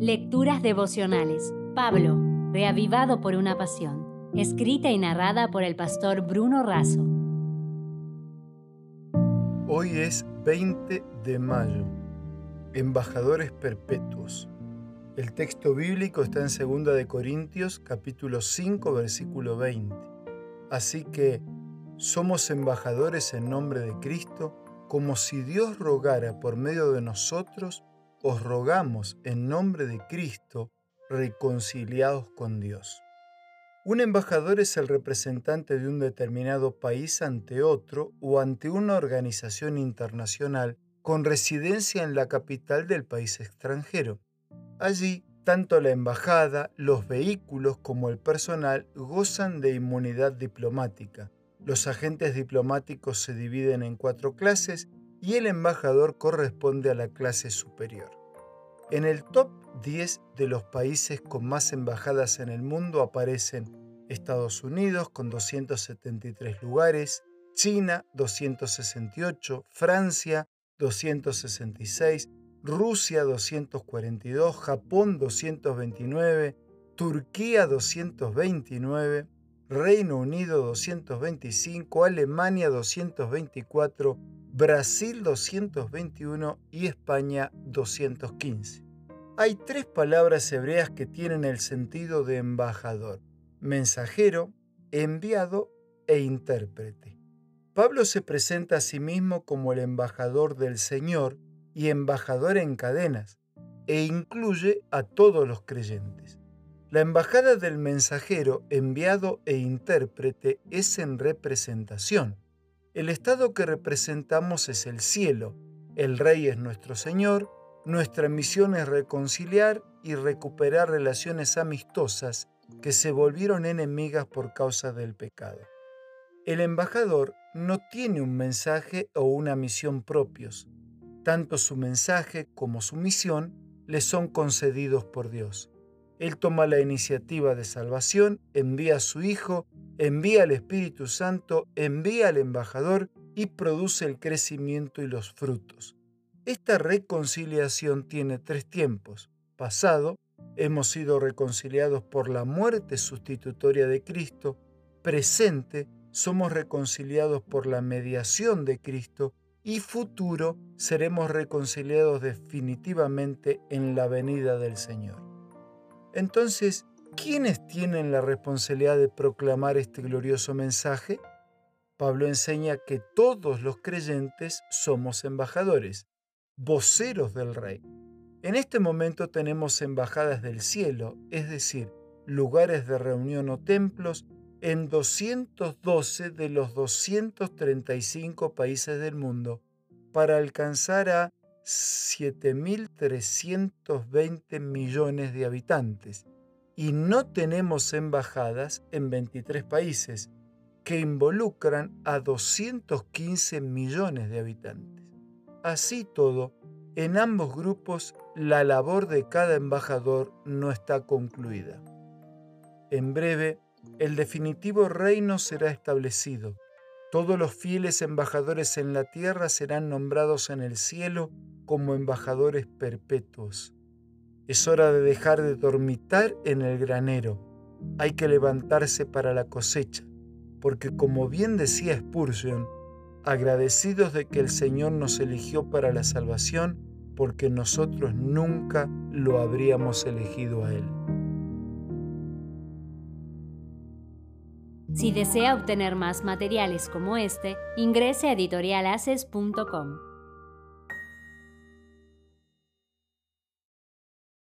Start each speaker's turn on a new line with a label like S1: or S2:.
S1: Lecturas devocionales. Pablo, reavivado por una pasión. Escrita y narrada por el pastor Bruno Razo.
S2: Hoy es 20 de mayo. Embajadores perpetuos. El texto bíblico está en 2 de Corintios capítulo 5 versículo 20. Así que somos embajadores en nombre de Cristo, como si Dios rogara por medio de nosotros, os rogamos en nombre de Cristo, reconciliados con Dios. Un embajador es el representante de un determinado país ante otro o ante una organización internacional con residencia en la capital del país extranjero. Allí, tanto la embajada, los vehículos como el personal gozan de inmunidad diplomática los agentes diplomáticos se dividen en cuatro clases y el embajador corresponde a la clase superior. En el top 10 de los países con más embajadas en el mundo aparecen Estados Unidos con 273 lugares, China 268, Francia 266, Rusia 242, Japón 229, Turquía 229, Reino Unido 225, Alemania 224, Brasil 221 y España 215. Hay tres palabras hebreas que tienen el sentido de embajador, mensajero, enviado e intérprete. Pablo se presenta a sí mismo como el embajador del Señor y embajador en cadenas, e incluye a todos los creyentes. La embajada del mensajero, enviado e intérprete es en representación. El estado que representamos es el cielo, el rey es nuestro Señor, nuestra misión es reconciliar y recuperar relaciones amistosas que se volvieron enemigas por causa del pecado. El embajador no tiene un mensaje o una misión propios. Tanto su mensaje como su misión le son concedidos por Dios. Él toma la iniciativa de salvación, envía a su Hijo, envía al Espíritu Santo, envía al embajador y produce el crecimiento y los frutos. Esta reconciliación tiene tres tiempos. Pasado, hemos sido reconciliados por la muerte sustitutoria de Cristo. Presente, somos reconciliados por la mediación de Cristo. Y futuro, seremos reconciliados definitivamente en la venida del Señor. Entonces, ¿quiénes tienen la responsabilidad de proclamar este glorioso mensaje? Pablo enseña que todos los creyentes somos embajadores, voceros del rey. En este momento tenemos embajadas del cielo, es decir, lugares de reunión o templos en 212 de los 235 países del mundo para alcanzar a 7.320 millones de habitantes y no tenemos embajadas en 23 países que involucran a 215 millones de habitantes. Así todo, en ambos grupos la labor de cada embajador no está concluida. En breve, el definitivo reino será establecido. Todos los fieles embajadores en la tierra serán nombrados en el cielo como embajadores perpetuos. Es hora de dejar de dormitar en el granero. Hay que levantarse para la cosecha, porque como bien decía Spurgeon, agradecidos de que el Señor nos eligió para la salvación, porque nosotros nunca lo habríamos elegido a Él.
S1: Si desea obtener más materiales como este, ingrese a editorialaces.com.